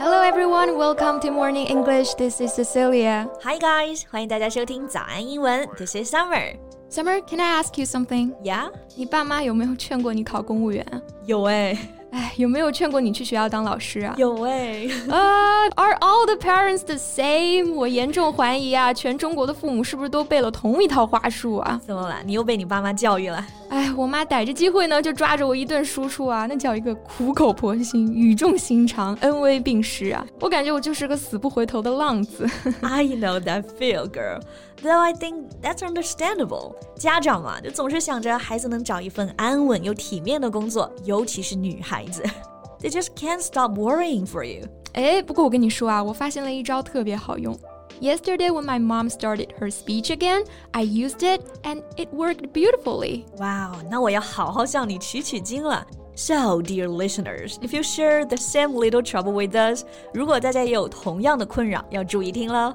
Hello everyone, welcome to Morning English. This is Cecilia. Hi guys，欢迎大家收听早安英文。This is Summer。 Summer, can I ask you something? 呀、你爸妈有没有劝过你考公务员啊？有哎， 哎，有没有劝过你去学校当老师啊？有哎。啊、a r e all the parents the same？我严重怀疑啊，全中国的父母是不是都背了同一套话术啊？怎么了？你又被你爸妈教育了？哎，我妈逮着机会呢，就抓着我一顿输出啊，那叫一个苦口婆心、语重心长、恩威并施啊！我感觉我就是个死不回头的浪子。I know that feel, girl. Though I think that's understandable. 家长嘛，就总是想着孩子能找一份安稳又体面的工作，尤其是女孩子。They just can't stop worrying for you. 哎，不过我跟你说啊，我发现了一招特别好用。Yesterday, when my mom started her speech again, I used it and it worked beautifully. 哇哦，那我要好好向你取取经了。So, dear listeners, if you share the same little trouble with us，如果大家也有同样的困扰，要注意听喽。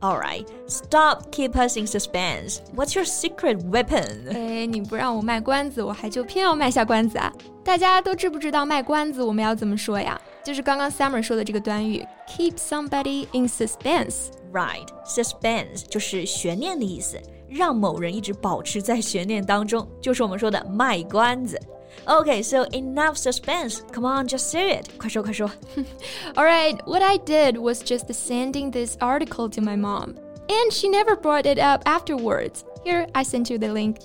Alright, stop keep us in suspense. What's your secret weapon? 哎，你不让我卖关子，我还就偏要卖下关子啊！大家都知不知道卖关子我们要怎么说呀？就是刚刚 Summer 说的这个短语，keep somebody in suspense。 Right, suspense 就是悬念的意思，让某人一直保持在悬念当中，就是我们说的卖关子。 Okay, so enough suspense. Come on, just say it. 快说快说。 All right, what I did was just sending this article to my mom, and she never brought it up afterwards. Here, I sent you the link.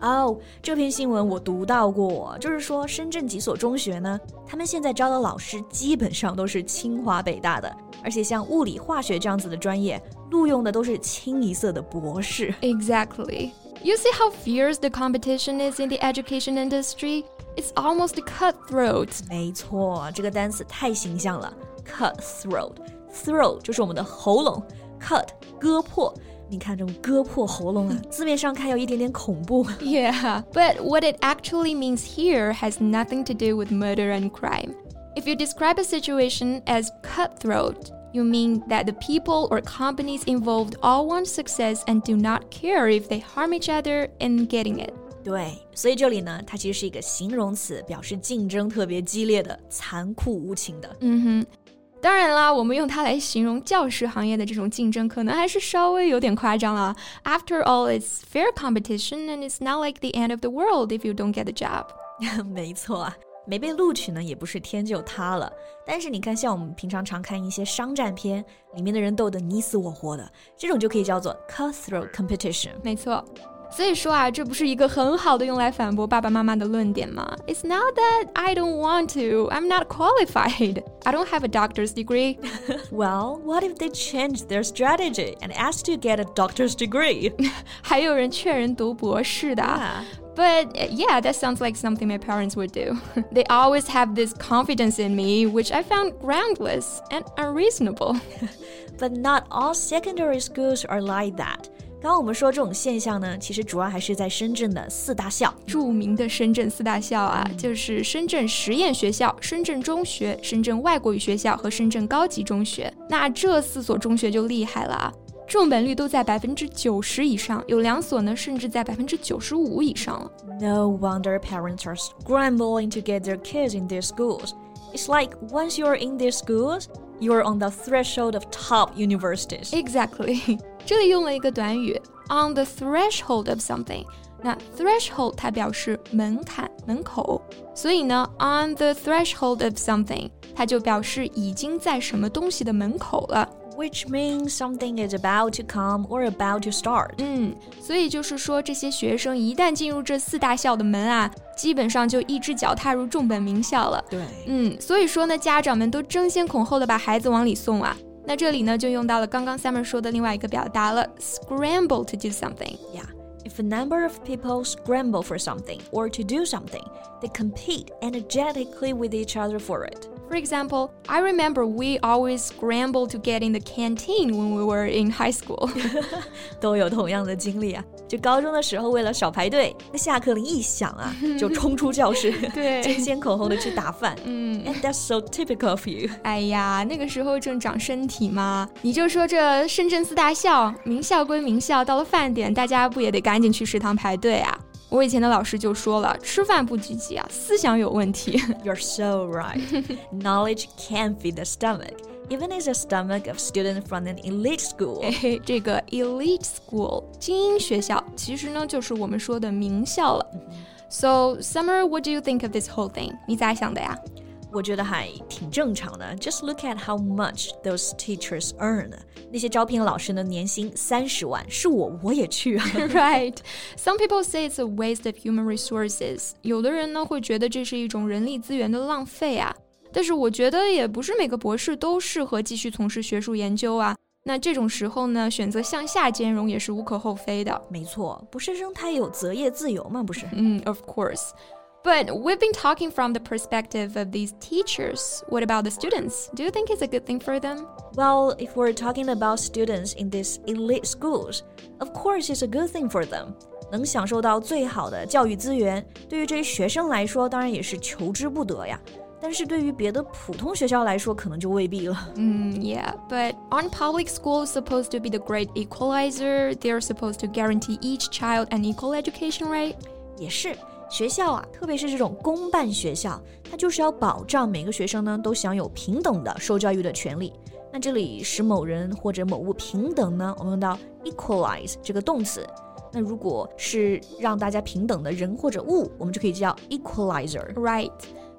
哦，这篇新闻我读到过，就是说深圳几所中学呢，他们现在招的老师基本上都是清华北大的，而且像物理、化学这样子的专业，录用的都是清一色的博士。 Exactly. You see how fierce the competition is in the education industry? It's almost cutthroat. 没错，这个单词太形象了，cutthroat，throat 就是我们的喉咙，cut 割破。你看这种割破喉咙啊，字面上看有一点点恐怖。 Yeah, but what it actually means here has nothing to do with murder and crime. If you describe a situation as cutthroat, you mean that the people or companies involved all want success and do not care if they harm each other in getting it. 对，所以这里呢，它其实是一个形容词，表示竞争特别激烈的、残酷无情的。嗯哼，当然啦，我们用它来形容教师行业的这种竞争，可能还是稍微有点夸张了。After all, it's fair competition, and it's not like the end of the world if you don't get the job. 没错啊， 没被录取呢，也不是天就塌了。但是你看，像我们平常常看一些商战片，里面的人斗得你死我活的，这种就可以叫做 cutthroat competition。没错。所以说啊，这不是一个很好的用来反驳爸爸妈妈的论点吗？It's not that I don't want to. I'm not qualified. I don't have a doctor's degree. Well, what if they change their strategy and ask to get a doctor's degree? 还有人劝人读博士的啊。 But uh, yeah, that sounds like something my parents would do. they always have this confidence in me, which I found groundless and unreasonable. But not all secondary schools are like that. 刚刚我们说这种现象呢，其实主要还是在深圳的四大校。着名的深圳四大校啊，就是深圳实验学校、深圳中学、深圳外国语学校和深圳高级中学。那这四所中学就厉害了啊， 重本率都在百分之九十以上，有两所呢甚至在百分之九十五以上了。 No wonder parents are scrambling to get their kids in their schools. It's like once you're in their schools, you're on the threshold of top universities. Exactly，这里用了一个短语 on the threshold of something。那 threshold 它表示门槛、门口，所以呢，on the threshold of something 它就表示已经在什么东西的门口了。 Which means something is about to come or about to start. 嗯，所以就是说，这些学生一旦进入这四大校的门啊，基本上就一只脚踏入重本名校了。对，嗯，所以说呢，家长们都争先恐后的把孩子往里送啊。那这里呢，就用到了刚刚 Summer 说的另外一个表达了，scramble to do something。 Yeah. If a number of people scramble for something or to do something, they compete energetically with each other for it. For example, I remember we always scrambled to get in the canteen when we were in high school. 都有同样的经历啊！就高中的时候，为了少排队，那下课铃一响啊，就冲出教室，对争先恐后的去打饭。嗯 And that's so typical of you. 哎呀，那个时候正长身体嘛，你就说这深圳四大校，名校归名校，到了饭点，大家不也得赶紧去食堂排队啊？ 我以前的老师就说了，吃饭不积极啊，思想有问题。 You're so right. Knowledge can feed the stomach, even as a stomach of students from an elite school. 嘿嘿，这个 elite school 精英学校，其实呢就是我们说的名校了。So Summer, what do you think of this whole thing？你咋想的呀 我觉得还挺正常的。Just look at how much those teachers earn. 那些招聘老师的年薪三十万，是我我也去啊。Right. Some people say it's a waste of human resources. 有的人呢会觉得这是一种人力资源的浪费啊。但是我觉得也不是每个博士都适合继续从事学术研究啊。那这种时候呢，选择向下兼容也是无可厚非的。没错，博士生他有择业自由嘛，不是？嗯，of course. But we've been talking from the perspective of these teachers. What about the students? Do you think it's a good thing for them? Well, if we're talking about students in these elite schools, of course it's a good thing for them. 能享受到最好的教育资源，对于这些学生来说，当然也是求之不得呀。但是对于别的普通学校来说，可能就未必了。 Mm, yeah, but aren't public schools supposed to be the great equalizer? They're supposed to guarantee each child an equal education, right? 也是， 学校啊，特别是这种公办学校，它就是要保障每个学生呢都享有平等的受教育的权利。那这里使某人或者某物平等呢，我们用到 equalize 这个动词。那如果是让大家平等的人或者物，我们就可以叫 equalizer。Right.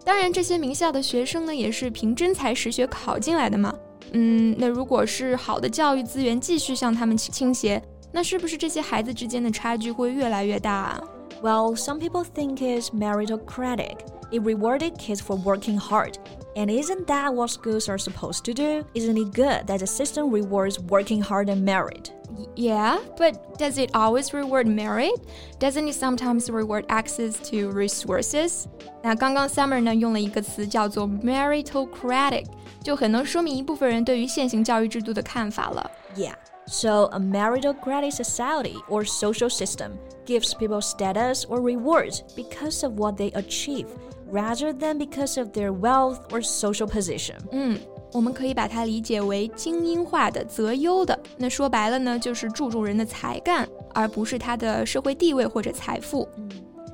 当然，这些名校的学生呢，也是凭真才实学考进来的嘛。嗯，那如果是好的教育资源继续向他们倾斜，那是不是这些孩子之间的差距会越来越大啊？Well, some people think it's meritocratic. It rewarded kids for working hard. And isn't that what schools are supposed to do? Isn't it good that the system rewards working hard and merit? Yeah, but does it always reward merit? Doesn't it sometimes reward access to resources? 那刚刚 Summer 呢用了一个词叫做 meritocratic，就很能说明一部分人对于现行教育制度的看法了。 Yeah. So, a meritocratic society or social system gives people status or rewards because of what they achieve rather than because of their wealth or social position. 嗯，我们可以把它理解为精英化的、择优的。那说白了呢，就是注重人的才干，而不是他的社会地位或者财富。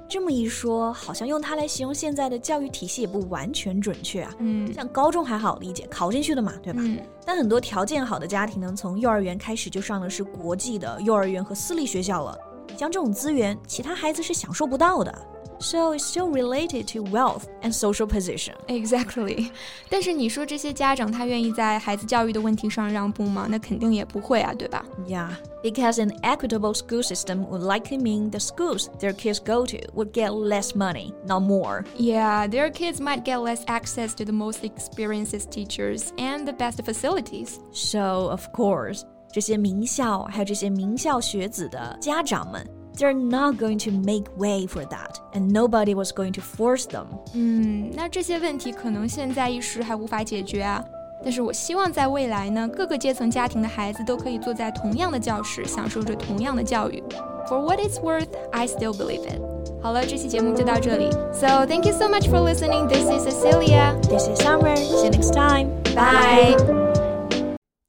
这么一说，好像用它来形容现在的教育体系也不完全准确啊。嗯像高中还好理解，考进去的嘛，对吧？嗯但很多条件好的家庭呢，从幼儿园开始就上的是国际的幼儿园和私立学校了，像这种资源，其他孩子是享受不到的。So it's still related to wealth and social position. ，exactly。但是你说这些家长他愿意在孩子教育的问题上让步吗？那肯定也不会啊，对吧？ Yeah, because an equitable school system would likely mean the schools their kids go to would get less money, not more. Yeah, their kids might get less access to the most experienced teachers and the best facilities. So, of course, 这些名校还有这些名校学子的家长们 they're not going to make way for that, and nobody was going to force them. 嗯，那这些问题可能现在一时还无法解决啊。但是我希望在未来呢，各个阶层家庭的孩子都可以坐在同样的教室，享受着同样的教育。For what it's worth, I still believe it. 好了，这期节目就到这里。So thank you so much for listening. This is Cecilia. This is Summer. See you next time. Bye.